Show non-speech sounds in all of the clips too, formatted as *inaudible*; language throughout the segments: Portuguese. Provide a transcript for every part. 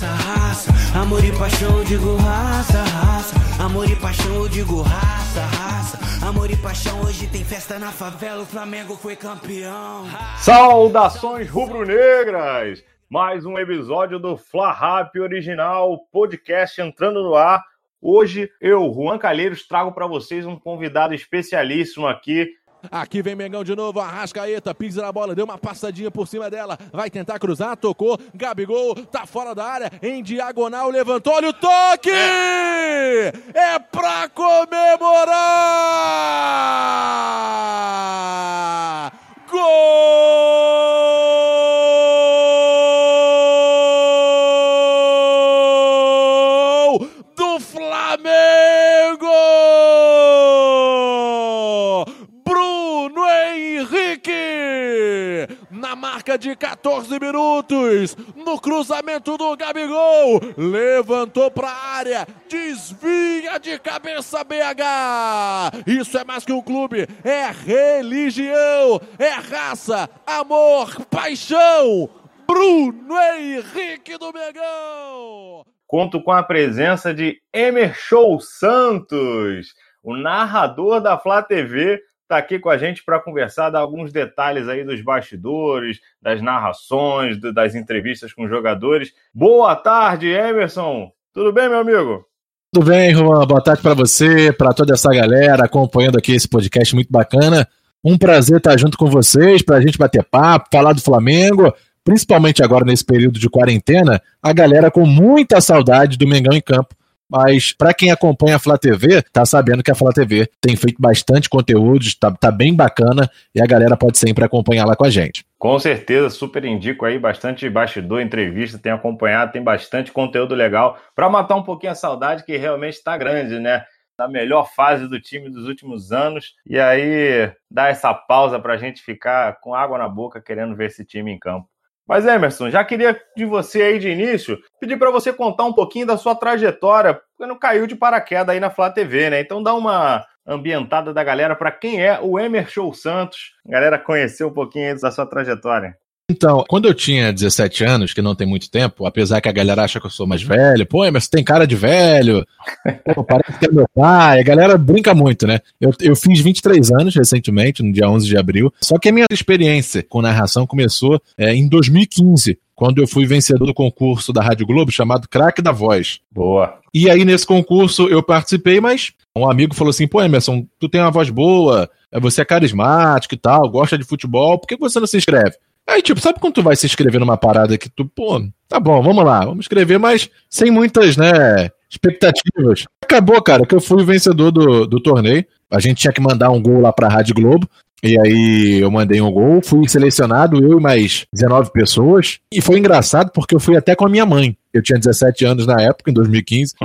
raça, raça. Amor e paixão, eu digo raça, raça. Amor e paixão, eu digo raça, raça. Amor e paixão, hoje tem festa na favela. O Flamengo foi campeão. Saudações rubro-negras! Mais um episódio do Fla Rap original, podcast entrando no ar. Hoje eu, Juan Calheiros, trago para vocês um convidado especialíssimo aqui, Aqui vem Mengão de novo, Arrascaeta, pisa na bola, deu uma passadinha por cima dela, vai tentar cruzar, tocou, Gabigol, tá fora da área, em diagonal, levantou, olha o toque! É, é pra comemorar! Gol marca de 14 minutos, no cruzamento do Gabigol, levantou para a área, desvia de cabeça BH. Isso é mais que um clube, é religião, é raça, amor, paixão. Bruno Henrique do Megão. conto com a presença de Emer Show Santos, o narrador da Flá TV, está aqui com a gente para conversar, dar alguns detalhes aí dos bastidores, das narrações, do- das entrevistas com os jogadores. Boa tarde, Emerson. Tudo bem, meu amigo? Tudo bem, Juan? Boa tarde para você, para toda essa galera acompanhando aqui esse podcast muito bacana. Um prazer estar junto com vocês, para a gente bater papo, falar do Flamengo, principalmente agora nesse período de quarentena, a galera com muita saudade do Mengão em campo. Mas para quem acompanha a Flá TV, tá sabendo que a Flá TV tem feito bastante conteúdo, tá, tá bem bacana e a galera pode sempre acompanhar lá com a gente. Com certeza, super indico aí, bastante bastidor, entrevista, tem acompanhado, tem bastante conteúdo legal para matar um pouquinho a saudade que realmente está grande, né? Na melhor fase do time dos últimos anos. E aí, dá essa pausa para a gente ficar com água na boca querendo ver esse time em campo. Mas Emerson, já queria de você aí de início pedir para você contar um pouquinho da sua trajetória, porque não caiu de paraquedas aí na Flá TV, né? Então dá uma ambientada da galera para quem é o Emer Show Santos, a galera conhecer um pouquinho da sua trajetória. Então, quando eu tinha 17 anos, que não tem muito tempo, apesar que a galera acha que eu sou mais velho, pô, mas você tem cara de velho, pô, parece que é meu pai, a galera brinca muito, né? Eu, eu fiz 23 anos recentemente, no dia 11 de abril, só que a minha experiência com narração começou é, em 2015, quando eu fui vencedor do concurso da Rádio Globo chamado Craque da Voz. Boa. E aí, nesse concurso, eu participei, mas um amigo falou assim: pô, Emerson, tu tem uma voz boa, você é carismático e tal, gosta de futebol, por que você não se inscreve? Aí, tipo, sabe quando tu vai se inscrever numa parada que tu, pô, tá bom, vamos lá, vamos escrever, mas sem muitas, né, expectativas. Acabou, cara, que eu fui o vencedor do, do torneio. A gente tinha que mandar um gol lá pra Rádio Globo. E aí eu mandei um gol, fui selecionado, eu e mais 19 pessoas. E foi engraçado porque eu fui até com a minha mãe. Eu tinha 17 anos na época, em 2015. *laughs*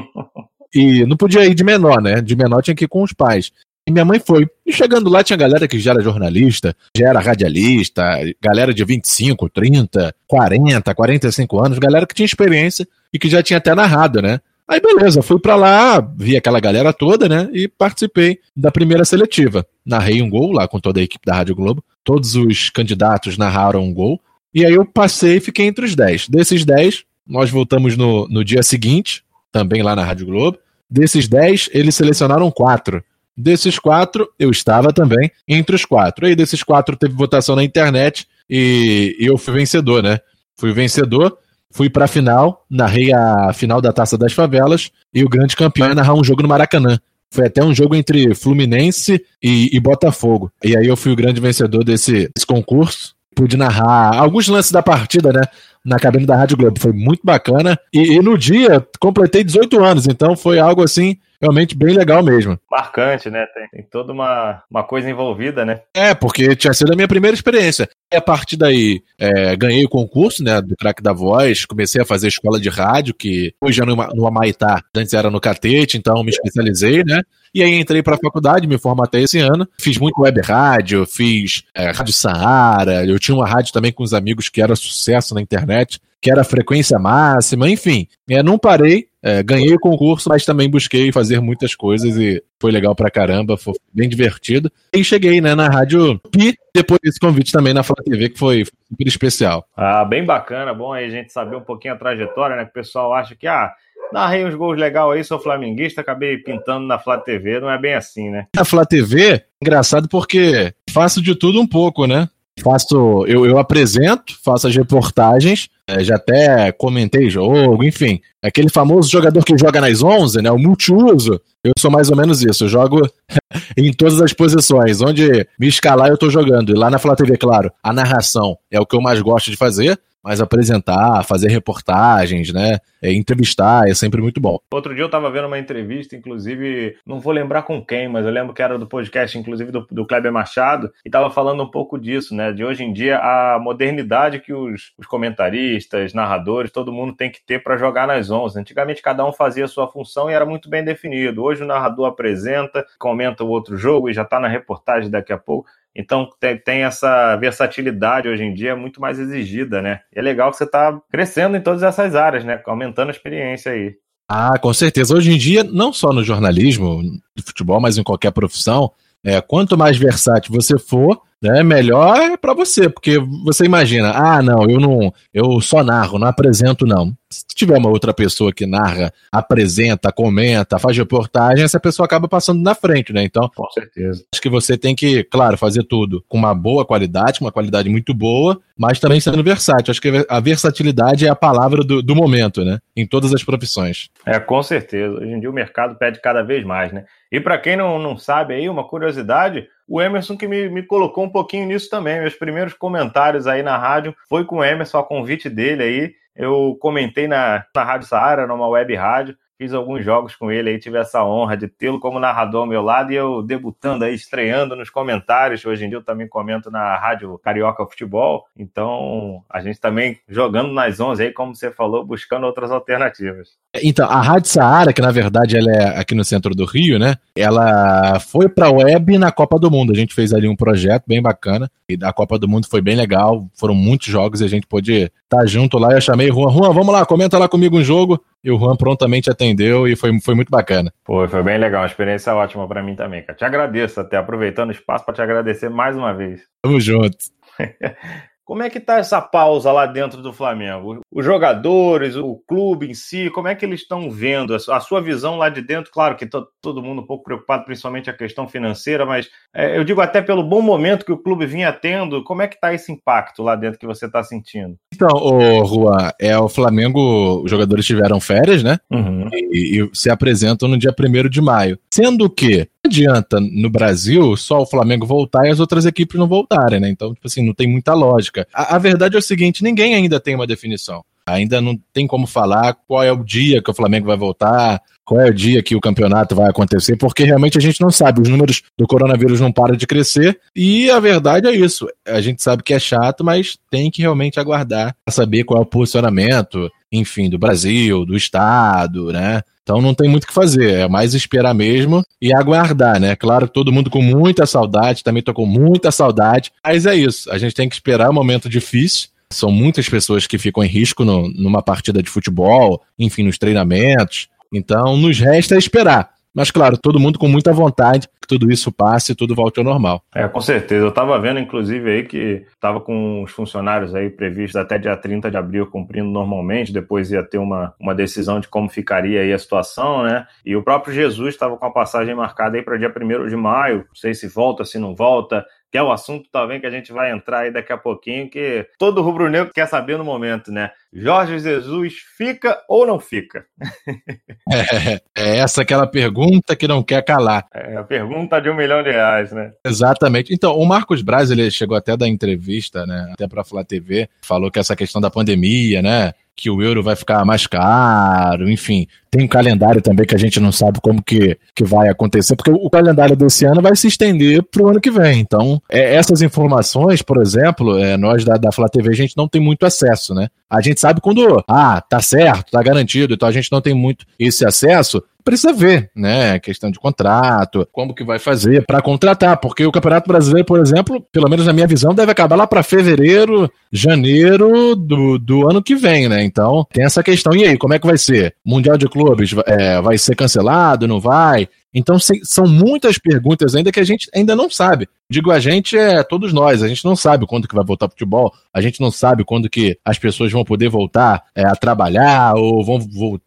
E não podia ir de menor, né? De menor tinha que ir com os pais. E minha mãe foi. E chegando lá, tinha galera que já era jornalista, já era radialista, galera de 25, 30, 40, 45 anos, galera que tinha experiência e que já tinha até narrado, né? Aí beleza, fui pra lá, vi aquela galera toda, né? E participei da primeira seletiva. Narrei um gol lá com toda a equipe da Rádio Globo. Todos os candidatos narraram um gol. E aí eu passei e fiquei entre os 10. Desses 10, nós voltamos no, no dia seguinte, também lá na Rádio Globo. Desses 10, eles selecionaram quatro. Desses quatro, eu estava também entre os quatro. Aí desses quatro teve votação na internet e eu fui vencedor, né? Fui vencedor, fui pra final, narrei a final da Taça das Favelas e o grande campeão é narrar um jogo no Maracanã. Foi até um jogo entre Fluminense e, e Botafogo. E aí eu fui o grande vencedor desse, desse concurso. Pude narrar alguns lances da partida, né? Na cabine da Rádio Globo. Foi muito bacana. E, e no dia, completei 18 anos. Então foi algo assim, realmente bem legal mesmo. Marcante, né? Tem, tem toda uma, uma coisa envolvida, né? É, porque tinha sido a minha primeira experiência. E a partir daí, é, ganhei o concurso, né, do craque da voz, comecei a fazer escola de rádio, que hoje é no, no Amaitá, antes era no Catete, então me especializei, né, e aí entrei para a faculdade, me formatei esse ano, fiz muito web rádio, fiz é, rádio Saara, eu tinha uma rádio também com os amigos que era sucesso na internet, que era frequência máxima, enfim. É, não parei, é, ganhei o concurso, mas também busquei fazer muitas coisas e foi legal pra caramba, foi bem divertido. E cheguei né, na Rádio Pi, depois desse convite também na Flá TV, que foi super especial. Ah, bem bacana, bom aí a gente saber um pouquinho a trajetória, né? Que o pessoal acha que, ah, narrei uns gols legal aí, sou flamenguista, acabei pintando na Flá TV, não é bem assim, né? Na Flá TV, engraçado porque faço de tudo um pouco, né? Faço, eu, eu apresento, faço as reportagens, é, já até comentei jogo, enfim. Aquele famoso jogador que joga nas 11, né? O multiuso. Eu sou mais ou menos isso. Eu jogo *laughs* em todas as posições. Onde me escalar, eu tô jogando. E lá na Flá TV, claro, a narração é o que eu mais gosto de fazer mas apresentar, fazer reportagens, né? É, entrevistar é sempre muito bom. Outro dia eu estava vendo uma entrevista, inclusive, não vou lembrar com quem, mas eu lembro que era do podcast, inclusive, do, do Kleber Machado, e estava falando um pouco disso, né? De hoje em dia, a modernidade que os, os comentaristas, narradores, todo mundo tem que ter para jogar nas 11. Antigamente, cada um fazia a sua função e era muito bem definido. Hoje, o narrador apresenta, comenta o outro jogo e já está na reportagem daqui a pouco. Então tem, tem, essa versatilidade hoje em dia muito mais exigida, né? E é legal que você está crescendo em todas essas áreas, né? Aumentando a experiência aí. Ah, com certeza. Hoje em dia, não só no jornalismo, de futebol, mas em qualquer profissão, é, quanto mais versátil você for, né, melhor é para você, porque você imagina, ah, não, eu não, eu só narro, não apresento não. Se tiver uma outra pessoa que narra, apresenta, comenta, faz reportagem, essa pessoa acaba passando na frente, né? Então, com certeza. Acho que você tem que, claro, fazer tudo com uma boa qualidade, uma qualidade muito boa, mas também sendo versátil. Acho que a versatilidade é a palavra do, do momento, né? Em todas as profissões. É, com certeza. Hoje em dia o mercado pede cada vez mais, né? E para quem não, não sabe aí, uma curiosidade, o Emerson que me, me colocou um pouquinho nisso também. Meus primeiros comentários aí na rádio foi com o Emerson, a convite dele aí. Eu comentei na, na Rádio Saara, numa web rádio, fiz alguns jogos com ele aí, tive essa honra de tê-lo como narrador ao meu lado e eu debutando aí, estreando nos comentários. Hoje em dia eu também comento na Rádio Carioca Futebol, então a gente também jogando nas 11 aí, como você falou, buscando outras alternativas. Então, a Rádio Saara, que na verdade ela é aqui no centro do Rio, né? Ela foi para web na Copa do Mundo. A gente fez ali um projeto bem bacana e da Copa do Mundo foi bem legal. Foram muitos jogos e a gente pôde estar tá junto lá. Eu chamei Juan, Juan, vamos lá, comenta lá comigo um jogo. E o Juan prontamente atendeu e foi, foi muito bacana. Pô, foi bem legal, uma experiência ótima para mim também, cara. Te agradeço até, aproveitando o espaço para te agradecer mais uma vez. Tamo junto. *laughs* Como é que tá essa pausa lá dentro do Flamengo? Os jogadores, o clube em si, como é que eles estão vendo a sua visão lá de dentro? Claro que todo mundo um pouco preocupado, principalmente a questão financeira, mas é, eu digo até pelo bom momento que o clube vinha tendo, como é que tá esse impacto lá dentro que você está sentindo? Então, o Juan, é o Flamengo, os jogadores tiveram férias, né? Uhum. E, e, se apresentam no dia 1 de maio. Sendo que adianta no Brasil só o Flamengo voltar e as outras equipes não voltarem, né? Então, tipo assim, não tem muita lógica. A, a, verdade é o seguinte: ninguém ainda tem uma definição. Ainda não tem como falar qual é o dia que o Flamengo vai voltar, qual é o dia que o campeonato vai acontecer, porque realmente a gente não sabe. Os números do coronavírus não param de crescer e a verdade é isso. A gente sabe que é chato, mas tem que realmente aguardar para saber qual é o posicionamento, enfim, do Brasil, do Estado, né? Então não tem muito o que fazer, é mais esperar mesmo e aguardar, né? Claro, todo mundo com muita saudade, também tô com muita saudade, mas é isso, a gente tem que esperar um momento difícil. São muitas pessoas que ficam em risco no, numa partida de futebol, enfim, nos treinamentos. Então, nos resta esperar. Mas, claro, todo mundo com muita vontade que tudo isso passe e tudo volte ao normal. É, com certeza. Eu estava vendo, inclusive, aí que estava com os funcionários aí previstos até dia 30 de abril cumprindo normalmente, depois ia ter uma, uma decisão de como ficaria aí a situação, né? E o próprio Jesus estava com a passagem marcada aí para dia 1 de maio. Não sei se volta, se não volta que é o assunto também que a gente vai entrar aí daqui a pouquinho, que todo rubro-negro quer saber no momento, né? Jorge Jesus fica ou não fica? *laughs* é, é essa aquela pergunta que não quer calar. É a pergunta de um milhão de reais, né? Exatamente. Então, o Marcos Braz, ele chegou até da entrevista, né? Até para falar TV, falou que essa questão da pandemia, né? que o euro vai ficar mais caro, enfim. Tem um calendário também que a gente não sabe como que, que vai acontecer, porque o calendário desse ano vai se estender para o ano que vem. Então, é, essas informações, por exemplo, é, nós da, da Flá TV, a gente não tem muito acesso, né? A gente sabe quando, ah, tá certo, tá garantido, então a gente não tem muito esse acesso, precisa ver, né? Questão de contrato, como que vai fazer para contratar, porque o Campeonato Brasileiro, por exemplo, pelo menos na minha visão, deve acabar lá para fevereiro, janeiro do, do ano que vem, né? Então tem essa questão. E aí, como é que vai ser? Mundial de Clubes é, vai ser cancelado? Não vai? Então são muitas perguntas ainda que a gente ainda não sabe. Digo a gente é todos nós, a gente não sabe quando que vai voltar futebol, a gente não sabe quando que as pessoas vão poder voltar é, a trabalhar ou vão,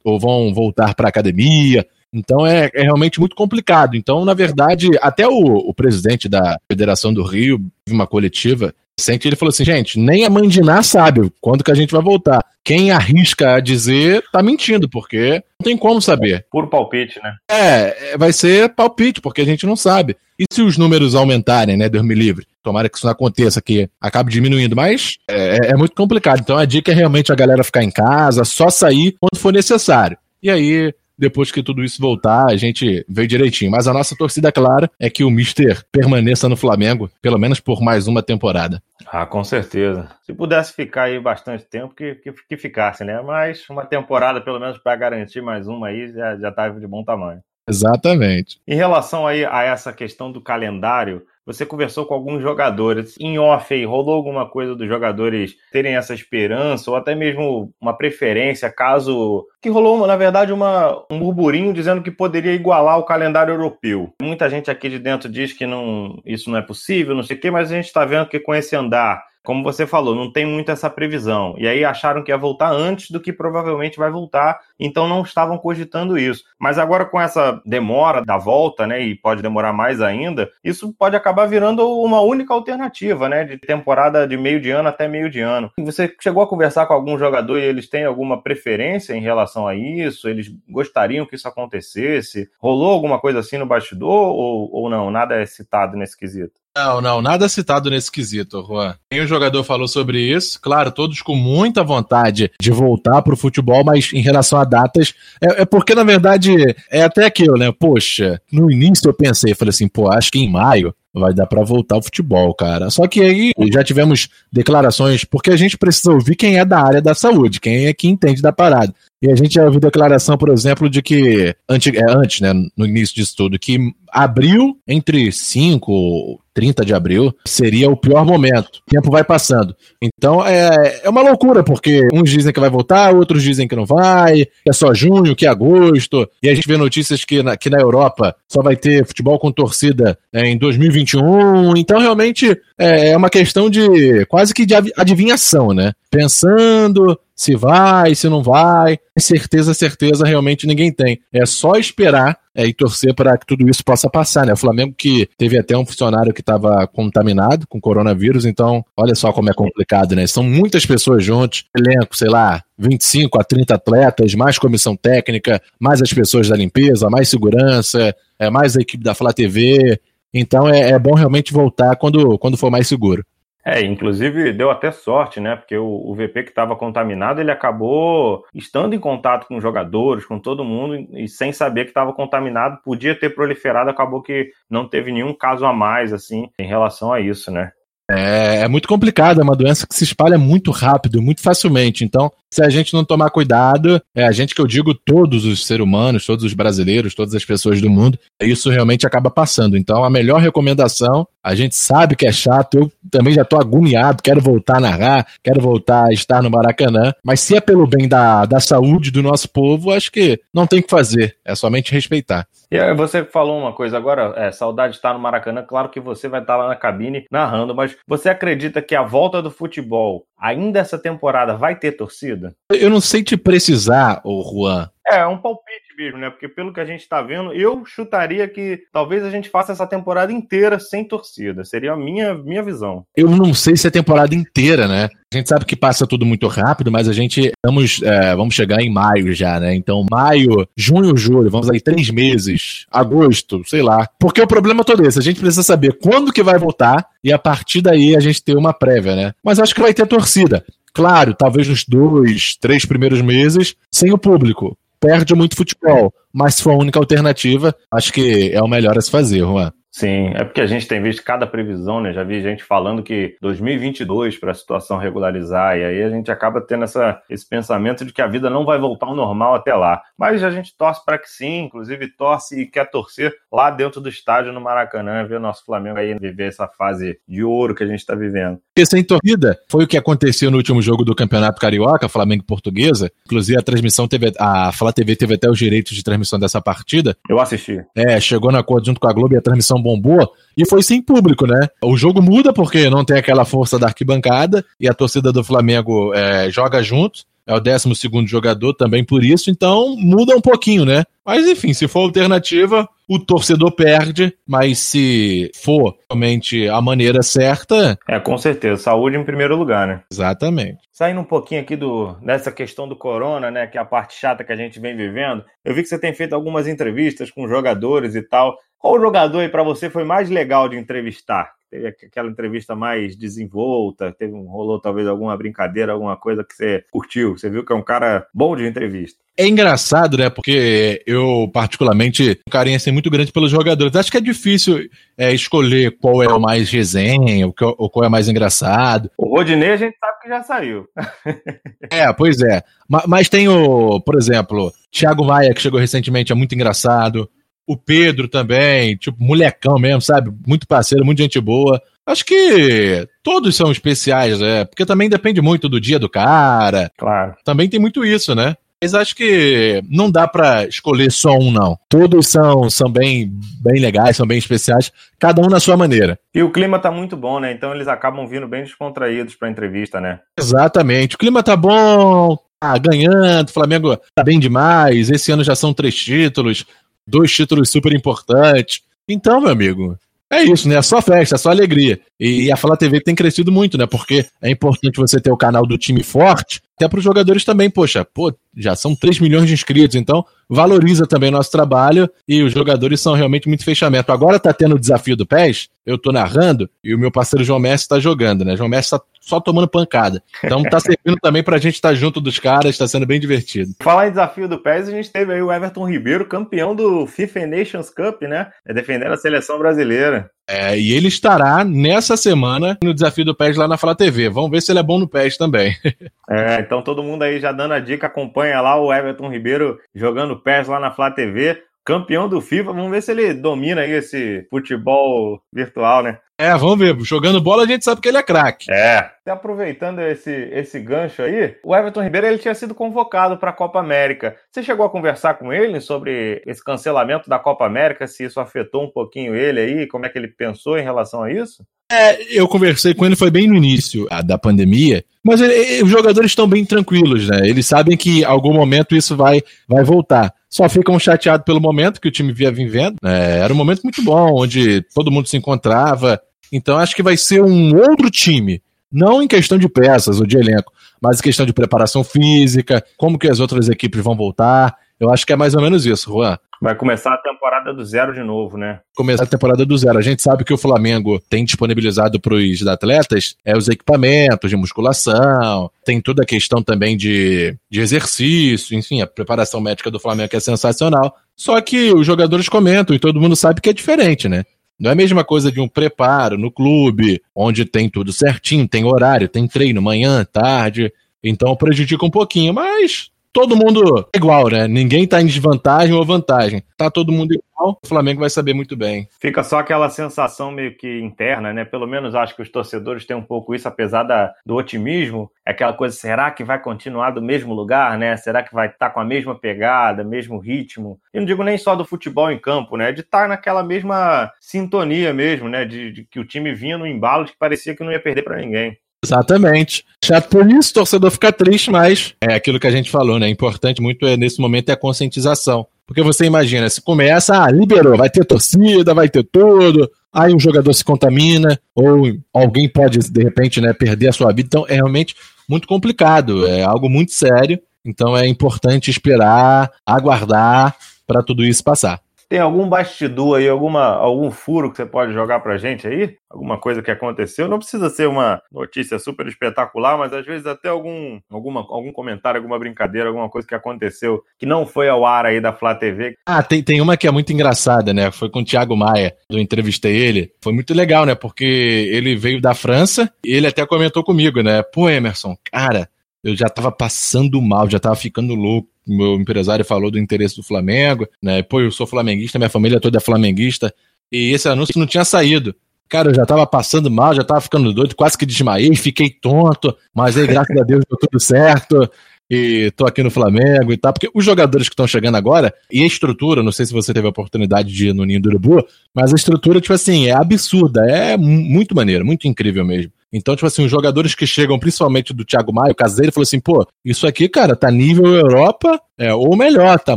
ou vão voltar para academia. Então é, é, realmente muito complicado. Então, na verdade, até o, o presidente da Federação do Rio, uma coletiva, Sente ele falou assim, gente, nem a Mandiná sabe quando que a gente vai voltar. Quem arrisca a dizer tá mentindo, porque não tem como saber. Puro palpite, né? É, é, vai ser palpite, porque a gente não sabe. E se os números aumentarem, né, Deus me livre? Tomara que isso não aconteça, que acabe diminuindo, mas é, é, é muito complicado. Então a dica é realmente a galera ficar em casa, só sair quando for necessário. E aí, depois que tudo isso voltar, a gente vê direitinho. Mas a nossa torcida, clara, é que o Mister permaneça no Flamengo, pelo menos por mais uma temporada. Ah, com certeza. Se pudesse ficar aí bastante tempo, que, que, que ficasse, né? Mas uma temporada, pelo menos, para garantir mais uma aí, já, já tá de bom tamanho. Exatamente. Em relação aí a essa questão do calendário, você conversou com alguns jogadores em off aí, rolou alguma coisa dos jogadores terem essa esperança ou até mesmo uma preferência, caso que rolou, na verdade, uma, um burburinho dizendo que poderia igualar o calendário europeu. Muita gente aqui de dentro diz que não, isso não é possível, não sei o quê, mas a gente está vendo que com esse andar como você falou, não tem muito essa previsão. E aí acharam que ia voltar antes do que provavelmente vai voltar, então não estavam cogitando isso. Mas agora com essa demora da volta, né, e pode demorar mais ainda, isso pode acabar virando uma única alternativa, né, de temporada de meio de ano até meio de ano. Você chegou a conversar com algum jogador e eles têm alguma preferência em relação a isso? Eles gostariam que isso acontecesse? Rolou alguma coisa assim no bastidor ou, ou não? Nada é citado nesse quesito? Não, não, nada citado nesse quesito, Juan. Nenhum jogador falou sobre isso. Claro, todos com muita vontade de voltar pro futebol, mas em relação a datas, é, é, porque, na verdade, é até aquilo, né? Poxa, no início eu pensei, falei assim, pô, acho que em maio vai dar para voltar ao futebol, cara. Só que aí já tivemos declarações, porque a gente precisa ouvir quem é da área da saúde, quem é que entende da parada. E a gente já ouviu declaração, por exemplo, de que, antes, é, antes, né, no início disso tudo, que abril, entre 5 30 de abril, seria o pior momento. O tempo vai passando. Então é, é uma loucura, porque uns dizem que vai voltar, outros dizem que não vai, que é só junho, que é agosto. E a gente vê notícias que na, que na Europa só vai ter futebol com torcida é, em 2021. Então realmente é, é uma questão de quase que de adivinhação, né? Pensando, se vai, se não vai. Certeza, certeza, realmente ninguém tem. É só esperar é, e torcer para que tudo isso possa passar, né? O Flamengo que teve até um funcionário que estava contaminado com coronavírus, então olha só como é complicado, né? São muitas pessoas juntos, elenco, sei lá, 25 a 30 atletas, mais comissão técnica, mais as pessoas da limpeza, mais segurança, é, mais a equipe da Flá TV. Então é, é bom realmente voltar quando, quando for mais seguro. É, inclusive deu até sorte, né? Porque o, o VP que estava contaminado, ele acabou estando em contato com jogadores, com todo mundo, e sem saber que estava contaminado, podia ter proliferado, acabou que não teve nenhum caso a mais, assim, em relação a isso, né? É, é muito complicado, é uma doença que se espalha muito rápido, muito facilmente. Então, se a gente não tomar cuidado, é a gente que eu digo, todos os seres humanos, todos os brasileiros, todas as pessoas do mundo, isso realmente acaba passando. Então, a melhor recomendação, a gente sabe que é chato, eu também já tô agoniado, quero voltar a narrar, quero voltar a estar no Maracanã, mas se é pelo bem da, da saúde do nosso povo, acho que não tem o que fazer, é somente respeitar. E você falou uma coisa agora, é, saudade de estar no Maracanã, claro que você vai estar lá na cabine narrando, mas você acredita que a volta do futebol, ainda essa temporada, vai ter torcida? Eu não sei te precisar, ô Juan. É, um palpite mesmo, né? Porque pelo que a gente está vendo, eu chutaria que talvez a gente faça essa temporada inteira sem torcida. Seria a minha, minha visão. Eu não sei se é temporada inteira, né? A gente sabe que passa tudo muito rápido, mas a gente vamos, é, vamos chegar em maio já, né? Então, maio, junho, julho, vamos aí três meses, agosto, sei lá. Porque o problema todo é esse, a gente precisa saber quando que vai voltar e a partir daí a gente ter uma prévia, né? Mas acho que vai ter torcida. Claro, talvez nos dois, três primeiros meses, sem o público perde muito futebol. Mas se for a única alternativa, acho que é o melhor a se fazer, Juan. Sim, é porque a gente tem visto cada previsão, né? Já vi gente falando que 2022 para a situação regularizar, e aí a gente acaba tendo essa, esse pensamento de que a vida não vai voltar ao normal até lá. Mas a gente torce para que sim, inclusive torce e quer torcer lá dentro do estádio no Maracanã, ver o nosso Flamengo aí viver essa fase de ouro que a gente está vivendo. Porque sem torcida foi o que aconteceu no último jogo do Campeonato Carioca, Flamengo e Portuguesa. Inclusive a transmissão teve, a Flá TV teve até os direitos de transmissão dessa partida. Eu assisti. É, chegou na acordo junto com a Globo e a transmissão bombou. E foi sem público, né? O jogo muda porque não tem aquela força da arquibancada e a torcida do Flamengo é, joga junto é o 12 jogador também por isso, então muda um pouquinho, né? Mas enfim, se for alternativa, o torcedor perde, mas se for realmente a maneira certa. É, com certeza. Saúde em primeiro lugar, né? Exatamente. Saindo um pouquinho aqui do, dessa questão do corona, né? Que é a parte chata que a gente vem vivendo. Eu vi que você tem feito algumas entrevistas com jogadores e tal. Qual jogador aí para você foi mais legal de entrevistar? teve aquela entrevista mais desenvolta, teve um, rolou talvez alguma brincadeira, alguma coisa que você curtiu. Você viu que é um cara bom de entrevista. É engraçado, né? Porque eu, particularmente, um carinho assim, muito grande pelos jogadores. Acho que é difícil é, escolher qual é o mais resenha, o ou qual é mais engraçado. O Rodinei a gente sabe que já saiu. *laughs* é, pois é. Mas, mas tem o, por exemplo, Thiago Maia, que chegou recentemente, é muito engraçado o Pedro também, tipo, molecão mesmo, sabe? Muito parceiro, muito gente boa. Acho que todos são especiais, né? Porque também depende muito do dia do cara. Claro. Também tem muito isso, né? Mas acho que não dá para escolher só um, não. Todos são, são bem, bem legais, são bem especiais, cada um na sua maneira. E o clima tá muito bom, né? Então eles acabam vindo bem descontraídos pra entrevista, né? Exatamente. O clima tá bom, tá ganhando, o Flamengo tá bem demais. Esse ano já são três títulos dois títulos super importantes. Então, meu amigo, é isso, né? É só festa, é só alegria. E a Fala TV tem crescido muito, né? Porque é importante você ter o canal do time forte, até para os jogadores também. Poxa, pô, já são 3 milhões de inscritos, então valoriza também nosso trabalho e os jogadores são realmente muito fechamento. Agora tá tendo o desafio do PES, eu tô narrando e o meu parceiro João Messi tá jogando, né? João Messi tá só tomando pancada. Então tá *laughs* servindo também pra gente estar tá junto dos caras, tá sendo bem divertido. Falar em desafio do PES, a gente teve aí o Everton Ribeiro, campeão do FIFA Nations Cup, né? É defendendo a seleção brasileira. É, e ele estará nessa semana no desafio do PES lá na Fala TV. Vamos ver se ele é bom no PES também. *laughs* é, então todo mundo aí já dando a dica, acompanha lá o Everton Ribeiro jogando PES lá na Flá TV campeão do FIFA. Vamos ver se ele domina aí esse futebol virtual, né? É, vamos ver. Jogando bola a gente sabe que ele é craque. É. Aproveitando esse, esse gancho aí, o Everton Ribeiro ele tinha sido convocado para a Copa América. Você chegou a conversar com ele sobre esse cancelamento da Copa América, se isso afetou um pouquinho ele aí, como é que ele pensou em relação a isso? É, eu conversei com ele, foi bem no início da pandemia, mas ele, os jogadores estão bem tranquilos, né? Eles sabem que em algum momento isso vai, vai voltar. Só ficam chateados pelo momento que o time via vivendo. É, era um momento muito bom, onde todo mundo se encontrava. Então acho que vai ser um outro time. Não em questão de peças ou de elenco, mas em questão de preparação física, como que as outras equipes vão voltar. Eu acho que é mais ou menos isso, Juan. Vai começar a temporada do zero de novo, né? Começar a temporada do zero. A gente sabe que o Flamengo tem disponibilizado para os atletas é, os equipamentos de musculação, tem toda a questão também de, de exercício, enfim, a preparação médica do Flamengo é sensacional. Só que os jogadores comentam e todo mundo sabe que é diferente, né? Não é a mesma coisa de um preparo no clube, onde tem tudo certinho, tem horário, tem treino manhã, tarde. Então prejudica um pouquinho, mas todo mundo igual, né? Ninguém tá em desvantagem ou vantagem. Tá todo mundo igual, o Flamengo vai saber muito bem. Fica só aquela sensação meio que interna, né? Pelo menos acho que os torcedores têm um pouco isso, apesar da, do otimismo. É aquela coisa, será que vai continuar do mesmo lugar, né? Será que vai estar tá com a mesma pegada, mesmo ritmo? E não digo nem só do futebol em campo, né? De estar tá naquela mesma sintonia mesmo, né? De, de que o time vinha no embalo de que parecia que não ia perder para ninguém. Exatamente. Chato por isso, torcedor fica triste, mas é aquilo que a gente falou, né? Importante muito é, nesse momento é a conscientização. Porque você imagina, se começa, ah, liberou, vai ter torcida, vai ter tudo, aí um jogador se contamina, ou alguém pode, de repente, né, perder a sua vida. Então é realmente muito complicado, é algo muito sério. Então é importante esperar, aguardar para tudo isso passar. Tem algum bastidor aí, alguma, algum furo que você pode jogar pra gente aí? Alguma coisa que aconteceu? Não precisa ser uma notícia super espetacular, mas às vezes até algum, alguma, algum comentário, alguma brincadeira, alguma coisa que aconteceu que não foi ao ar aí da Flá TV. Ah, tem, tem uma que é muito engraçada, né? Foi com o Thiago Maia. Eu entrevistei ele. Foi muito legal, né? Porque ele veio da França e ele até comentou comigo, né? Pô, Emerson, cara, eu já tava passando mal, já tava ficando louco. Meu empresário falou do interesse do Flamengo, né? Pô, eu sou flamenguista, minha família toda é flamenguista. E esse anúncio não tinha saído. Cara, eu já tava passando mal, já tava ficando doido, quase que desmaiei, fiquei tonto, mas aí, graças a Deus, deu tudo certo e tô aqui no Flamengo e tal, porque os jogadores que estão chegando agora, e a estrutura, não sei se você teve a oportunidade de ir no Ninho do Urubu, mas a estrutura, tipo assim, é absurda, é muito maneiro, muito incrível mesmo. Então, tipo assim, os jogadores que chegam, principalmente do Thiago Maia, o Caseiro, falou assim, pô, isso aqui, cara, tá nível Europa, é, ou melhor, tá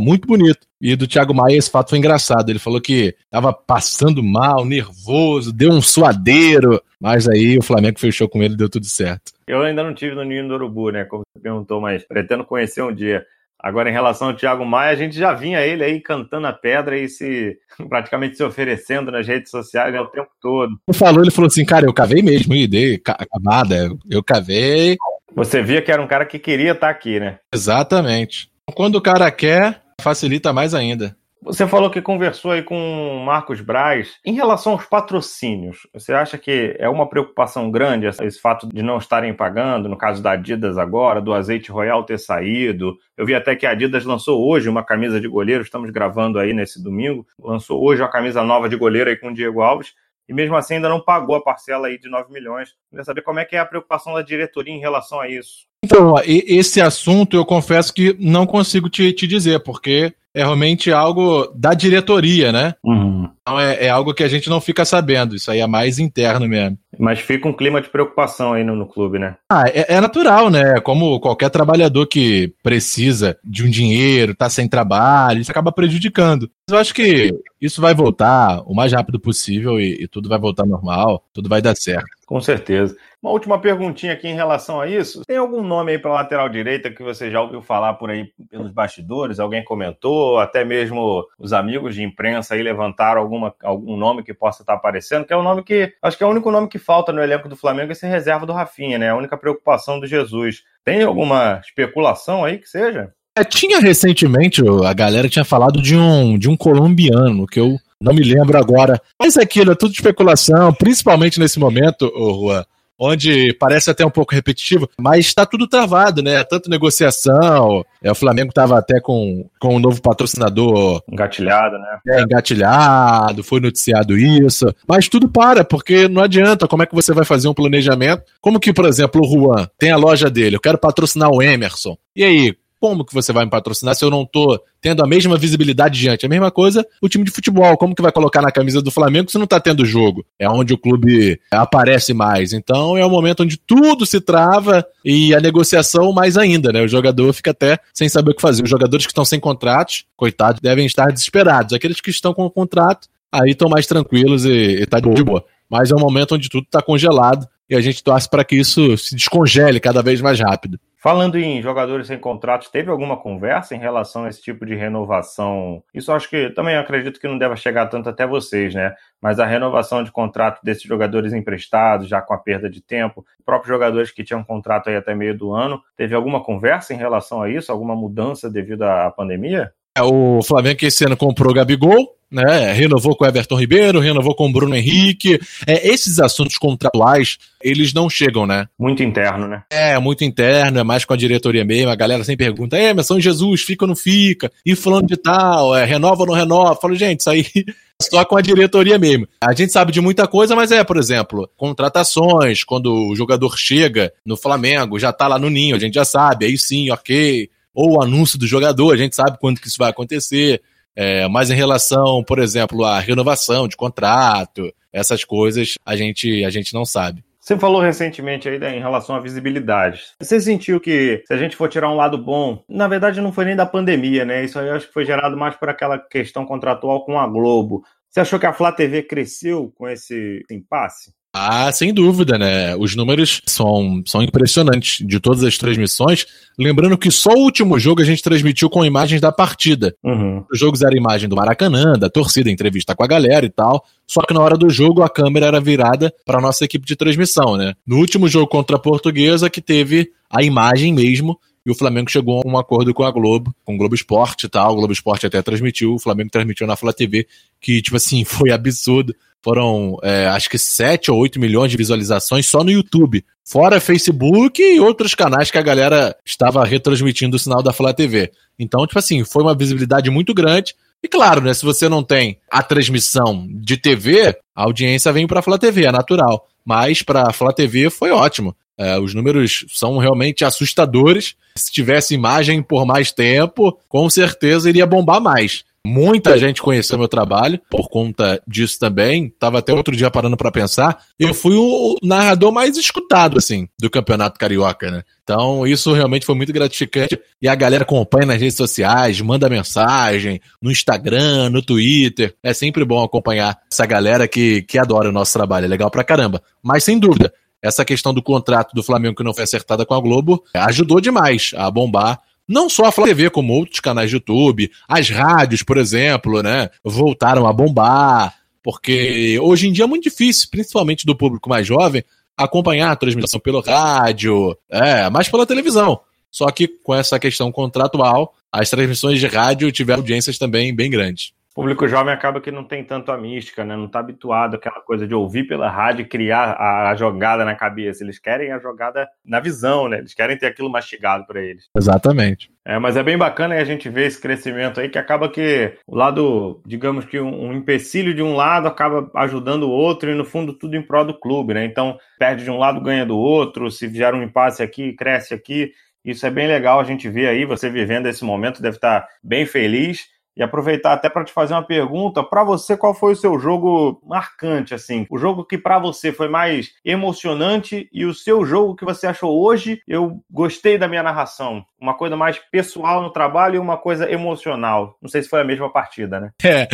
muito bonito. E do Thiago Maia esse fato foi engraçado. Ele falou que tava passando mal, nervoso, deu um suadeiro, mas aí o Flamengo fechou com ele deu tudo certo. Eu ainda não tive no Ninho do Urubu, né, como você perguntou, mas pretendo conhecer um dia. Agora, em relação ao Thiago Maia, a gente já vinha ele aí cantando a pedra e se *laughs* praticamente se oferecendo nas redes sociais né, o tempo todo. Ele falou, ele falou assim, cara, eu cavei mesmo, e dei acabada, eu cavei. Você via que era um cara que queria estar aqui, né? Exatamente. Quando o cara quer, facilita mais ainda. Você falou que conversou aí com o Marcos Braz. Em relação aos patrocínios, você acha que é uma preocupação grande esse fato de não estarem pagando, no caso da Adidas agora, do azeite royal ter saído? Eu vi até que a Adidas lançou hoje uma camisa de goleiro, estamos gravando aí nesse domingo, lançou hoje uma camisa nova de goleiro aí com o Diego Alves e mesmo assim ainda não pagou a parcela aí de 9 milhões. Queria saber como é que é a preocupação da diretoria em relação a isso. Então, esse assunto eu confesso que não consigo te, te dizer, porque é realmente algo da diretoria, né? Uhum. Então é, é, algo que a gente não fica sabendo. Isso aí é mais interno mesmo. Mas fica um clima de preocupação aí no, no clube, né? Ah, é, é, natural, né? Como qualquer trabalhador que precisa de um dinheiro, tá sem trabalho, isso acaba prejudicando. Mas eu acho que isso vai voltar o mais rápido possível e, e tudo vai voltar normal, tudo vai dar certo. Com certeza. Uma última perguntinha aqui em relação a isso. Tem algum nome aí para lateral direita que você já ouviu falar por aí pelos bastidores? Alguém comentou? Até mesmo os amigos de imprensa aí levantaram alguma, algum nome que possa estar aparecendo? Que é o nome que. Acho que é o único nome que falta no elenco do Flamengo esse reserva do Rafinha, né? A única preocupação do Jesus. Tem alguma especulação aí que seja? É, tinha recentemente, a galera tinha falado de um, de um colombiano, que eu não me lembro agora. Mas aquilo é tudo especulação, principalmente nesse momento, Juan, onde parece até um pouco repetitivo, mas está tudo travado, né? Tanto negociação, é, o Flamengo estava até com, com um novo patrocinador. Engatilhado, né? É, engatilhado, foi noticiado isso, mas tudo para, porque não adianta, como é que você vai fazer um planejamento? Como que, por exemplo, o Juan tem a loja dele, eu quero patrocinar o Emerson. E aí, como que você vai me patrocinar se eu não tô tendo a mesma visibilidade diante? A mesma coisa o time de futebol, como que vai colocar na camisa do Flamengo se não tá tendo jogo? É onde o clube aparece mais. Então é o momento onde tudo se trava e a negociação mais ainda, né? O jogador fica até sem saber o que fazer. Os jogadores que estão sem contratos, coitados, devem estar desesperados. Aqueles que estão com o contrato, aí estão mais tranquilos e, e tá de boa. Mas é um momento onde tudo está congelado e a gente torce para que isso se descongele cada vez mais rápido. Falando em jogadores sem contratos, teve alguma conversa em relação a esse tipo de renovação? Isso acho que também acredito que não deva chegar tanto até vocês, né? Mas a renovação de contrato desses jogadores emprestados, já com a perda de tempo, próprios jogadores que tinham contrato aí até meio do ano, teve alguma conversa em relação a isso? Alguma mudança devido à pandemia? É, o Flamengo que esse ano comprou Gabigol, né? Renovou com o Everton Ribeiro, renovou com o Bruno Henrique. É, esses assuntos contratuais, eles não chegam, né? Muito interno, né? É, muito interno, é mais com a diretoria mesmo. A galera sempre pergunta: é, mas São Jesus, fica ou não fica? E falando de tal, é, renova ou não renova? Falo, gente, isso aí *laughs* só com a diretoria mesmo. A gente sabe de muita coisa, mas é, por exemplo, contratações, quando o jogador chega no Flamengo, já tá lá no ninho, a gente já sabe, aí sim, ok. Ou o anúncio do jogador, a gente sabe quando que isso vai acontecer. É, mas em relação, por exemplo, à renovação de contrato, essas coisas a gente, a gente não sabe. Você falou recentemente aí né, em relação à visibilidade. Você sentiu que, se a gente for tirar um lado bom, na verdade não foi nem da pandemia, né? Isso aí eu acho que foi gerado mais por aquela questão contratual com a Globo. Você achou que a Flá TV cresceu com esse impasse? Ah, sem dúvida, né? Os números são, são impressionantes de todas as transmissões. Lembrando que só o último jogo a gente transmitiu com imagens da partida. Uhum. Os jogos eram imagem do Maracanã, da torcida, entrevista com a galera e tal. Só que na hora do jogo a câmera era virada para a nossa equipe de transmissão, né? No último jogo contra a Portuguesa, que teve a imagem mesmo e o Flamengo chegou a um acordo com a Globo, com o Globo Esporte e tal. O Globo Esporte até transmitiu, o Flamengo transmitiu na Fla TV, que, tipo assim, *laughs* foi absurdo. Foram, é, acho que 7 ou 8 milhões de visualizações só no YouTube. Fora Facebook e outros canais que a galera estava retransmitindo o sinal da Flá TV. Então, tipo assim, foi uma visibilidade muito grande. E claro, né, se você não tem a transmissão de TV, a audiência vem para a Flá TV, é natural. Mas para a Flá TV foi ótimo. É, os números são realmente assustadores. Se tivesse imagem por mais tempo, com certeza iria bombar mais. Muita gente conheceu meu trabalho por conta disso também. Tava até outro dia parando para pensar. Eu fui o narrador mais escutado, assim, do Campeonato Carioca, né? Então, isso realmente foi muito gratificante. E a galera acompanha nas redes sociais, manda mensagem no Instagram, no Twitter. É sempre bom acompanhar essa galera que, que adora o nosso trabalho. É legal pra caramba. Mas, sem dúvida, essa questão do contrato do Flamengo que não foi acertada com a Globo ajudou demais a bombar não só a Flá TV, como outros canais de YouTube, as rádios, por exemplo, né, voltaram a bombar, porque hoje em dia é muito difícil, principalmente do público mais jovem, acompanhar a transmissão pelo rádio, é, mais pela televisão. Só que com essa questão contratual, as transmissões de rádio tiveram audiências também bem grandes. O público jovem acaba que não tem tanto a mística, né? Não está habituado àquela coisa de ouvir pela rádio e criar a, a, jogada na cabeça. Eles querem a jogada na visão, né? Eles querem ter aquilo mastigado para eles. Exatamente. É, mas é bem bacana a gente ver esse crescimento aí, que acaba que o lado, digamos que um, um empecilho de um lado acaba ajudando o outro e no fundo tudo em prol do clube, né? Então perde de um lado, ganha do outro. Se gera um impasse aqui, cresce aqui. Isso é bem legal a gente ver aí, você vivendo esse momento, deve estar bem feliz e aproveitar até para te fazer uma pergunta. Para você, qual foi o seu jogo marcante, assim? O jogo que para você foi mais emocionante e o seu jogo que você achou hoje, eu gostei da minha narração. Uma coisa mais pessoal no trabalho e uma coisa emocional. Não sei se foi a mesma partida, né? É.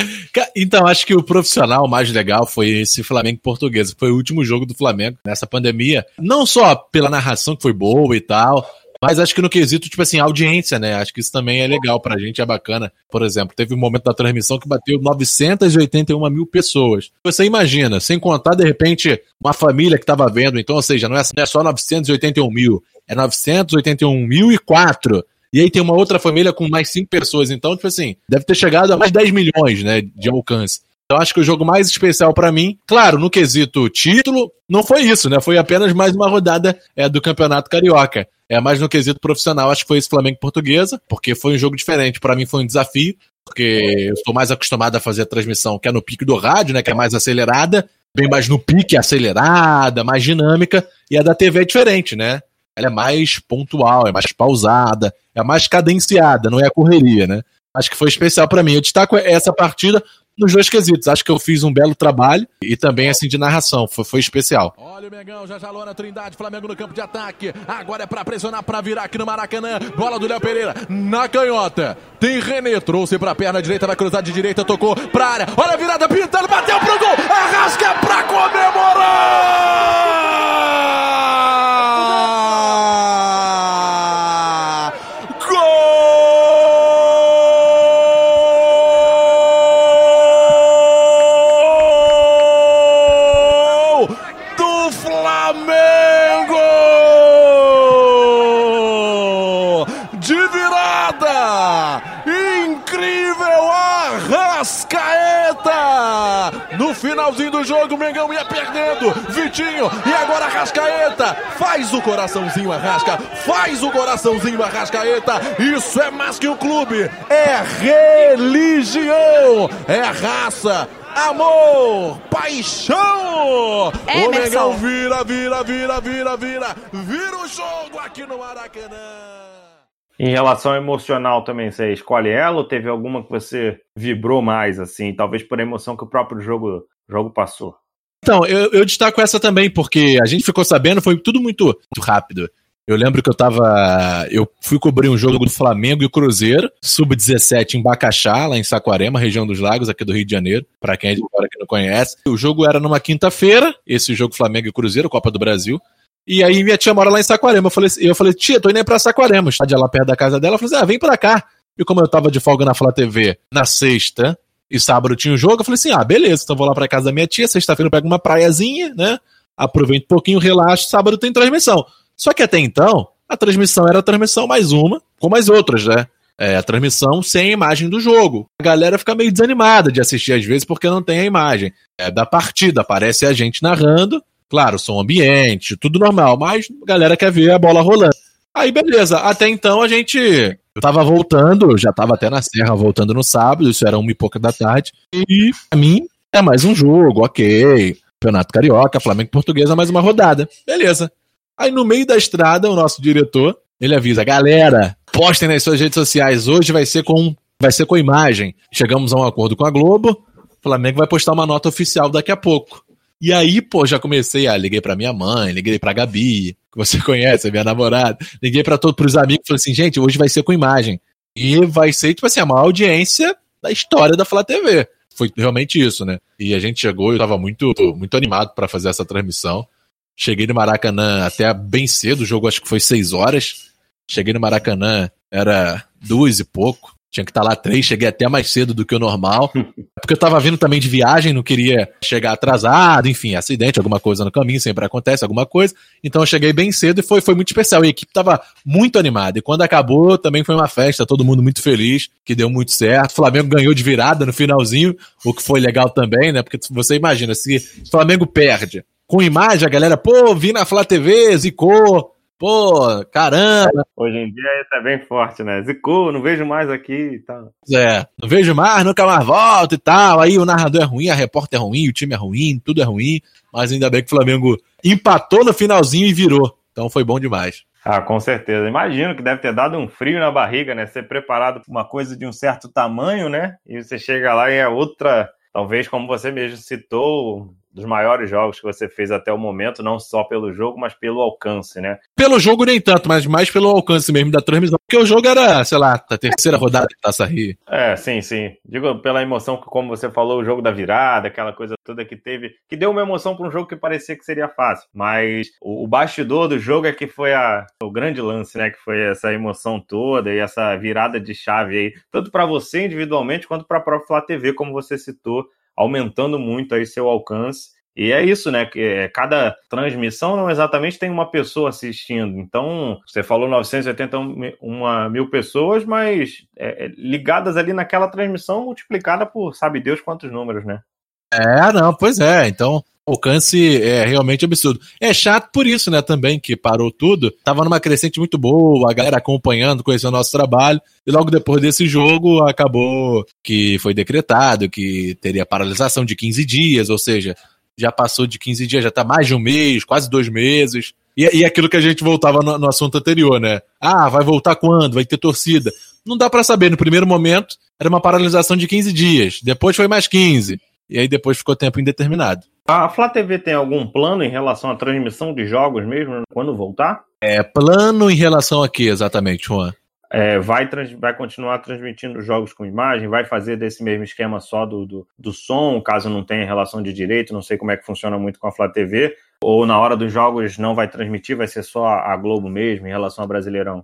Então, acho que o profissional mais legal foi esse Flamengo português. Foi o último jogo do Flamengo nessa pandemia. Não só pela narração que foi boa e tal, mas acho que no quesito, tipo assim, audiência, né? Acho que isso também é legal pra gente, é bacana. Por exemplo, teve um momento da transmissão que bateu 981 mil pessoas. Você imagina, sem contar, de repente, uma família que tava vendo, então, ou seja, não é, é só 981 mil, é 981 mil e quatro. E aí tem uma outra família com mais cinco pessoas. Então, tipo assim, deve ter chegado a mais 10 milhões, né, de alcance. Então acho que o jogo mais especial para mim, claro, no quesito título, não foi isso, né? Foi apenas mais uma rodada é, do Campeonato Carioca. É, mais no quesito profissional, acho que foi esse Flamengo Portuguesa, porque foi um jogo diferente. Para mim foi um desafio, porque eu estou mais acostumado a fazer a transmissão que é no pique do rádio, né? Que é mais acelerada, bem mais no pique acelerada, mais dinâmica, e a da TV é diferente, né? Ela é mais pontual, é mais pausada, é mais cadenciada, não é a correria, né? Acho que foi especial para mim. Eu destaco essa partida nos dois quesitos. Acho que eu fiz um belo trabalho e também, assim, de narração. Foi, foi especial. Olha o Mengão, já jalou na Trindade, Flamengo no campo de ataque. Agora é pra pressionar, pra virar aqui no Maracanã. Bola do Léo Pereira na canhota. Tem René, trouxe pra perna direita, vai cruzar de direita, tocou pra área. Olha a virada, pintando, bateu pro gol. Vitinho, e agora Arrascaeta. Faz o coraçãozinho, Arrasca. Faz o coraçãozinho, Arrascaeta. Isso é mais que um clube. É religião. É raça amor, paixão. Emerson. O Mengão vira, vira, vira, vira, vira. Vira o jogo aqui no Maracanã. Em relação ao emocional também, você escolhe ela ou teve alguma que você vibrou mais, assim, talvez por emoção que o próprio jogo, jogo passou? Então, eu, eu destaco essa também, porque a gente ficou sabendo, foi tudo muito, muito rápido. Eu lembro que eu tava. Eu fui cobrir um jogo do Flamengo e Cruzeiro, sub-17 em Bacaxá, lá em Saquarema, região dos Lagos, aqui do Rio de Janeiro, para quem é de fora que não conhece. O jogo era numa quinta-feira, esse jogo Flamengo e Cruzeiro, Copa do Brasil. E aí minha tia mora lá em Saquarema. Eu falei, eu falei tia, tô indo aí pra Saquarema, estádio lá perto da casa dela. Eu falei assim, ah, vem pra cá. E como eu tava de folga na Flá TV na sexta e sábado tinha o um jogo, eu falei assim: ah, beleza, então vou lá pra casa da minha tia, sexta-feira eu pego uma praiazinha, né? Aproveito um pouquinho, relaxo, sábado tem transmissão. Só que até então, a transmissão era a transmissão mais uma, com mais outras, né? É, a transmissão sem a imagem do jogo. A galera fica meio desanimada de assistir às vezes porque não tem a imagem. É da partida, aparece a gente narrando, claro, som ambiente, tudo normal, mas a galera quer ver a bola rolando. Aí beleza, até então a gente eu tava voltando, já tava até na serra voltando no sábado, isso era uma e pouca da tarde. E pra mim é mais um jogo, ok. Campeonato Carioca, Flamengo Portuguesa, mais uma rodada. Beleza. Aí no meio da estrada, o nosso diretor, ele avisa, galera, postem nas suas redes sociais, hoje vai ser com vai ser com imagem. Chegamos a um acordo com a Globo, o Flamengo vai postar uma nota oficial daqui a pouco. E aí, pô, já comecei a liguei pra minha mãe, liguei pra Gabi, que você *laughs* conhece, a minha namorada, liguei pra todos pros amigos, falei assim, gente, hoje vai ser com imagem. E vai ser, tipo assim, a maior audiência da história da Flá TV. Foi realmente isso, né? E a gente chegou, eu tava muito, muito animado para fazer essa transmissão. Cheguei no Maracanã até bem cedo, o jogo acho que foi seis horas. Cheguei no Maracanã, era duas e pouco. Tinha que estar lá três, cheguei até mais cedo do que o normal. *laughs* Porque eu tava vindo também de viagem, não queria chegar atrasado, enfim, acidente, alguma coisa no caminho, sempre acontece alguma coisa. Então eu cheguei bem cedo e foi, foi muito especial. E a equipe tava muito animada. E quando acabou, também foi uma festa, todo mundo muito feliz, que deu muito certo. O Flamengo ganhou de virada no finalzinho, o que foi legal também, né? Porque você imagina, se o Flamengo perde com imagem, a galera, pô, vi na Flá TV, zicou Pô, caramba. Hoje em dia isso é bem forte, né? Zicou, não vejo mais aqui e tal. É, não vejo mais, nunca mais volto e tal. Aí o narrador é ruim, a repórter é ruim, o time é ruim, tudo é ruim. Mas ainda bem que o Flamengo empatou no finalzinho e virou. Então foi bom demais. Ah, com certeza. Imagino que deve ter dado um frio na barriga, né? Ser preparado para uma coisa de um certo tamanho, né? E você chega lá e é outra, talvez como você mesmo citou, dos maiores jogos que você fez até o momento, não só pelo jogo, mas pelo alcance, né? Pelo jogo nem tanto, mas mais pelo alcance mesmo da transmissão, porque o jogo era, sei lá, a terceira *laughs* rodada de Taça Rio. É, sim, sim. Digo pela emoção que, como você falou, o jogo da virada, aquela coisa toda que teve, que deu uma emoção para um jogo que parecia que seria fácil, mas o, o bastidor do jogo é que foi a, o grande lance, né, que foi essa emoção toda e essa virada de chave aí, tanto para você individualmente quanto para a própria Flá TV, como você citou, aumentando muito aí seu alcance. E é isso, né? É, cada transmissão não exatamente tem uma pessoa assistindo. Então, você falou 981 mil pessoas, mas é, é, ligadas ali naquela transmissão multiplicada por sabe Deus quantos números, né? É, não, pois é. Então, alcance é realmente absurdo. É chato por isso, né, também, que parou tudo. Tava numa crescente muito boa, a galera acompanhando, conhecendo o nosso trabalho. E logo depois desse jogo, acabou que foi decretado que teria paralisação de 15 dias, ou seja, já passou de 15 dias, já tá mais de um mês, quase dois meses. E, e aquilo que a gente voltava no, no assunto anterior, né? Ah, vai voltar quando? Vai ter torcida? Não dá para saber. No primeiro momento, era uma paralisação de 15 dias. Depois foi mais 15. E aí depois ficou tempo indeterminado. A Flá TV tem algum plano em relação à transmissão de jogos mesmo quando voltar? É, plano em relação a quê exatamente, Juan? É, vai, trans, vai continuar transmitindo jogos com imagem, vai fazer desse mesmo esquema só do, do, do, som, caso não tenha relação de direito, não sei como é que funciona muito com a Flá TV, ou na hora dos jogos não vai transmitir, vai ser só a Globo mesmo em relação ao Brasileirão?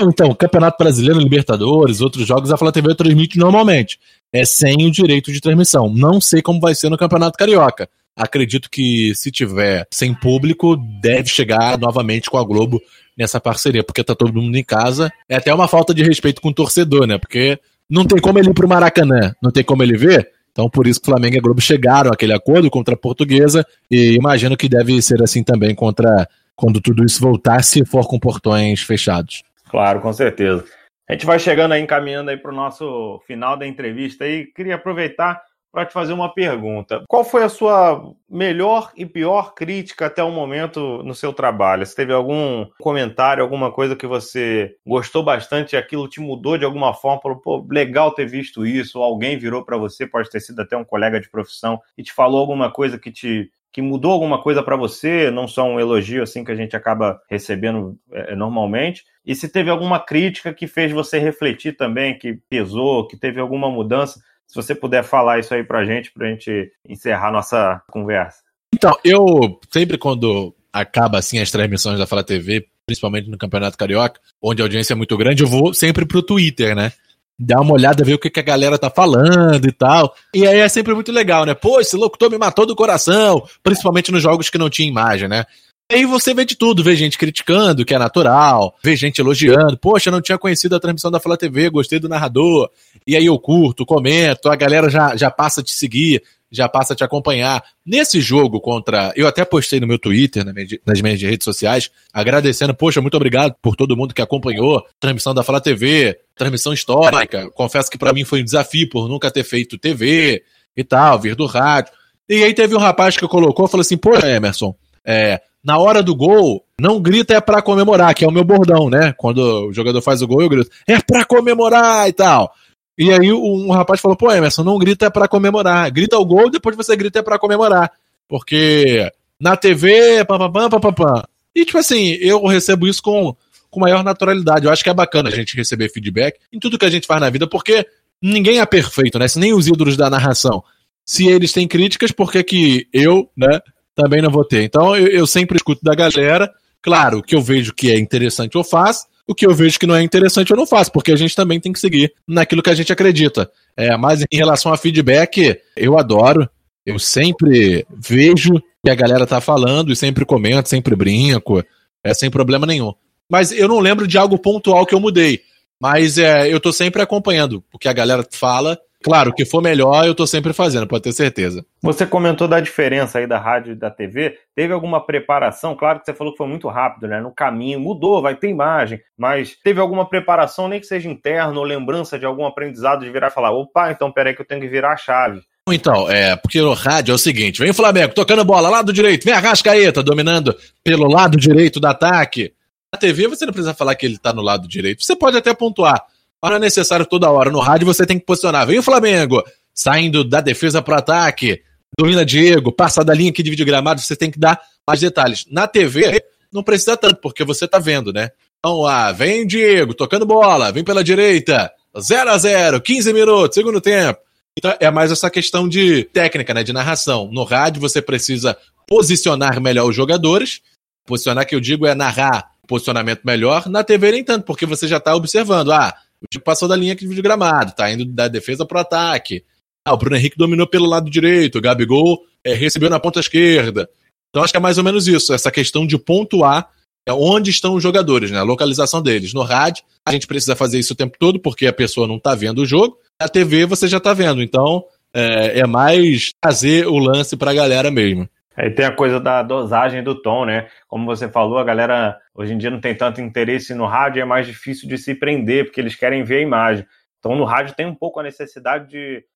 Então, Campeonato Brasileiro, Libertadores, outros jogos, a Flá TV transmite normalmente. É sem o direito de transmissão. Não sei como vai ser no Campeonato Carioca. Acredito que se tiver sem público, deve chegar novamente com a Globo nessa parceria, porque tá todo mundo em casa. É até uma falta de respeito com o torcedor, né? Porque não tem como ele ir pro Maracanã, não tem como ele ver. Então, por isso que Flamengo e a Globo chegaram àquele acordo contra a Portuguesa, e imagino que deve ser assim também contra quando tudo isso voltar, se for com portões fechados. Claro, com certeza. A gente vai chegando aí, encaminhando aí para o nosso final da entrevista e queria aproveitar para te fazer uma pergunta. Qual foi a sua melhor e pior crítica até o momento no seu trabalho? Se teve algum comentário, alguma coisa que você gostou bastante e aquilo te mudou de alguma forma? Falou, pô, legal ter visto isso. Ou alguém virou para você, pode ter sido até um colega de profissão, e te falou alguma coisa que te que mudou alguma coisa para você, não só um elogio assim que a gente acaba recebendo é, normalmente, e se teve alguma crítica que fez você refletir também, que pesou, que teve alguma mudança, se você puder falar isso aí para a gente, para a gente encerrar nossa conversa. Então, eu sempre quando acaba assim as transmissões da Fala TV, principalmente no Campeonato Carioca, onde a audiência é muito grande, eu vou sempre pro Twitter, né? Dar uma olhada, ver o que, que a galera tá falando e tal. E aí é sempre muito legal, né? Pô, esse locutor me matou do coração, principalmente nos jogos que não tinha imagem, né? Aí você vê de tudo, vê gente criticando, que é natural, vê gente elogiando. Poxa, não tinha conhecido a transmissão da Fala TV, gostei do narrador. E aí eu curto, comento, a galera já, já passa a te seguir já passa a te acompanhar. Nesse jogo contra. Eu até postei no meu Twitter, nas minhas redes sociais, agradecendo, poxa, muito obrigado por todo mundo que acompanhou. Transmissão da Fala TV, transmissão histórica. Confesso que para mim foi um desafio por nunca ter feito TV e tal, vir do rádio. E aí teve um rapaz que colocou, falou assim: pô, Emerson, é, na hora do gol, não grita é para comemorar, que é o meu bordão, né? Quando o jogador faz o gol, eu grito, é para comemorar e tal. E aí um rapaz falou, pô, Emerson, não grita é pra comemorar. Grita o gol, depois você grita é pra comemorar. Porque na TV, pam, pam, pam, pam, pam. E, tipo assim, eu recebo isso com, com maior naturalidade. Eu acho que é bacana a gente receber feedback em tudo que a gente faz na vida, porque ninguém é perfeito, né? Se nem os ídolos da narração. Se eles têm críticas, por que, que eu, né, também não vou ter? Então, eu, eu sempre escuto da galera. Claro, o que eu vejo que é interessante eu faço, o que eu vejo que não é interessante eu não faço, porque a gente também tem que seguir naquilo que a gente acredita. É, mas em relação a feedback, eu adoro. Eu sempre vejo que a galera tá falando e sempre comento, sempre brinco, é sem problema nenhum. Mas eu não lembro de algo pontual que eu mudei. Mas é, eu tô sempre acompanhando o que a galera fala Claro, o que for melhor eu tô sempre fazendo, pode ter certeza. Você comentou da diferença aí da rádio e da TV. Teve alguma preparação? Claro que você falou que foi muito rápido, né? No caminho, mudou, vai ter imagem, mas teve alguma preparação, nem que seja interna ou lembrança de algum aprendizado de virar e falar: opa, então peraí que eu tenho que virar a chave. Então, é, porque no rádio é o seguinte: vem o Flamengo tocando bola, lado direito, vem a Rascaeta dominando pelo lado direito do ataque. Na TV você não precisa falar que ele tá no lado direito, você pode até pontuar. Mas não é necessário toda hora. No rádio você tem que posicionar. Vem o Flamengo, saindo da defesa para o ataque. Domina Diego, passa da linha que divide o gramado, você tem que dar mais detalhes. Na TV, não precisa tanto, porque você tá vendo, né? Então, ah, vem Diego, tocando bola, vem pela direita, 0 a 0 15 minutos, segundo tempo. Então, é mais essa questão de técnica, né? De narração. No rádio, você precisa posicionar melhor os jogadores. Posicionar, que eu digo, é narrar posicionamento melhor. Na TV, nem tanto, porque você já está observando. Ah, o time passou da linha de gramado, tá indo da defesa pro ataque. Ah, o Bruno Henrique dominou pelo lado direito, o Gabigol é, recebeu na ponta esquerda. Então acho que é mais ou menos isso, essa questão de pontuar é onde estão os jogadores, né? A localização deles. No rádio, a gente precisa fazer isso o tempo todo, porque a pessoa não tá vendo o jogo. Na TV você já tá vendo. Então, é, é mais trazer o lance pra galera mesmo. Aí tem a coisa da dosagem do tom, né? Como você falou, a galera hoje em dia não tem tanto interesse no rádio, é mais difícil de se prender, porque eles querem ver a imagem. Então no rádio tem um pouco a necessidade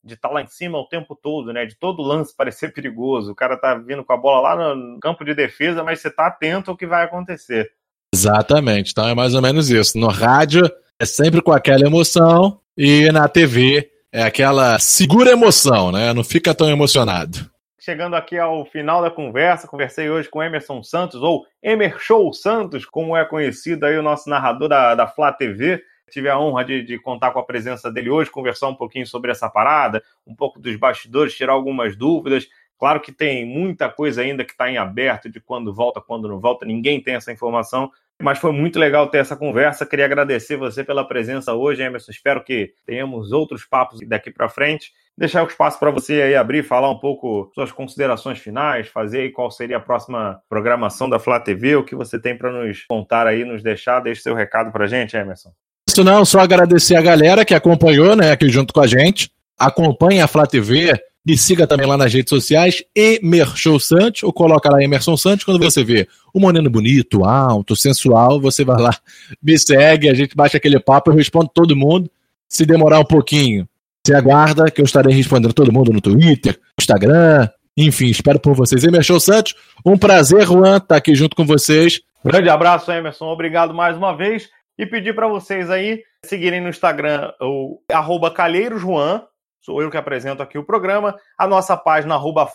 de estar tá lá em cima o tempo todo, né? De todo lance *laughs* parecer perigoso. O cara tá vindo com a bola lá no campo de defesa, mas você tá atento ao que vai acontecer. Exatamente. Então é mais ou menos isso. No rádio é sempre com aquela emoção e na TV é aquela segura emoção, né? Não fica tão emocionado chegando aqui ao final da conversa. Conversei hoje com Emerson Santos, ou Emer Show Santos, como é conhecido aí o nosso narrador da, da Flá TV. Tive a honra de, de, contar com a presença dele hoje, conversar um pouquinho sobre essa parada, um pouco dos bastidores, tirar algumas dúvidas. Claro que tem muita coisa ainda que está em aberto de quando volta, quando não volta, ninguém tem essa informação, mas foi muito legal ter essa conversa. Queria agradecer você pela presença hoje, Emerson. Espero que tenhamos outros papos daqui para frente deixar o espaço para você aí abrir, falar um pouco suas considerações finais, fazer aí qual seria a próxima programação da Flá TV, o que você tem para nos contar aí, nos deixar, deixe seu recado para gente, Emerson. Isso não, só agradecer a galera que acompanhou, né, aqui junto com a gente. Acompanhe a Flá TV, me siga também lá nas redes sociais, Emerson Santos, ou coloca lá Emerson Santos, quando você vê o moreno bonito, alto, sensual, você vai lá, *laughs* me segue, a gente bate aquele papo, eu respondo todo mundo. Se demorar um pouquinho, você aguarda que eu estarei respondendo todo mundo no Twitter, Instagram, enfim, espero por vocês. Emerson Santos, um prazer, Juan, estar aqui junto com vocês. Grande abraço, Emerson. Obrigado mais uma vez. E pedir para vocês aí seguirem no Instagram o arroba calheirosjuan, sou eu que apresento aqui o programa, a nossa página arroba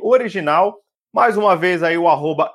Original Mais uma vez aí o arroba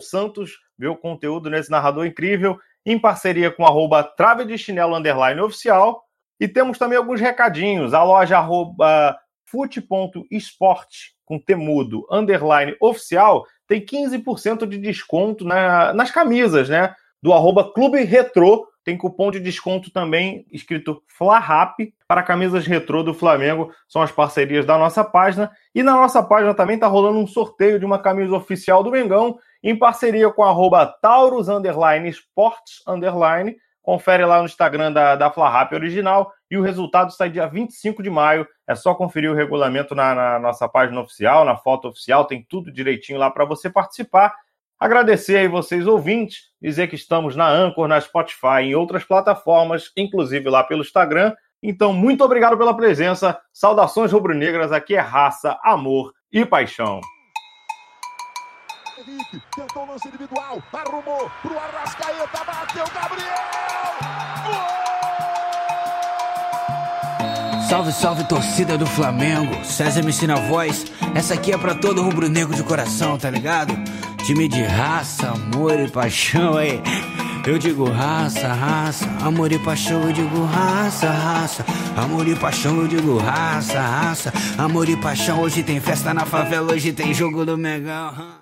Santos, meu conteúdo nesse narrador incrível, em parceria com o arroba Trave de Chinelo Underline Oficial. E temos também alguns recadinhos. A loja arroba fute.sport com temudo underline oficial tem 15% de desconto na, nas camisas, né? Do arroba Clube Retro. Tem cupom de desconto também escrito FLARAP para camisas retrô do Flamengo. São as parcerias da nossa página. E na nossa página também está rolando um sorteio de uma camisa oficial do Mengão em parceria com arroba Taurus underline Sports underline. Confere lá no Instagram da, da FlaRap original e o resultado sai dia 25 de maio. É só conferir o regulamento na, na nossa página oficial, na foto oficial, tem tudo direitinho lá para você participar. Agradecer aí vocês ouvintes, dizer que estamos na Anchor, na Spotify, em outras plataformas, inclusive lá pelo Instagram. Então, muito obrigado pela presença. Saudações rubro-negras, aqui é raça, amor e paixão. Henrique, tentou o lance individual, arrumou pro Arrascaeta, bateu Gabriel! Salve, salve torcida do Flamengo. César me ensina a voz. Essa aqui é pra todo rubro-negro de coração, tá ligado? Time de raça, amor e paixão aí. Eu digo raça, raça, amor e paixão, eu digo raça, raça, amor e paixão, eu digo raça, raça, amor e paixão. Hoje tem festa na favela, hoje tem jogo do Megão.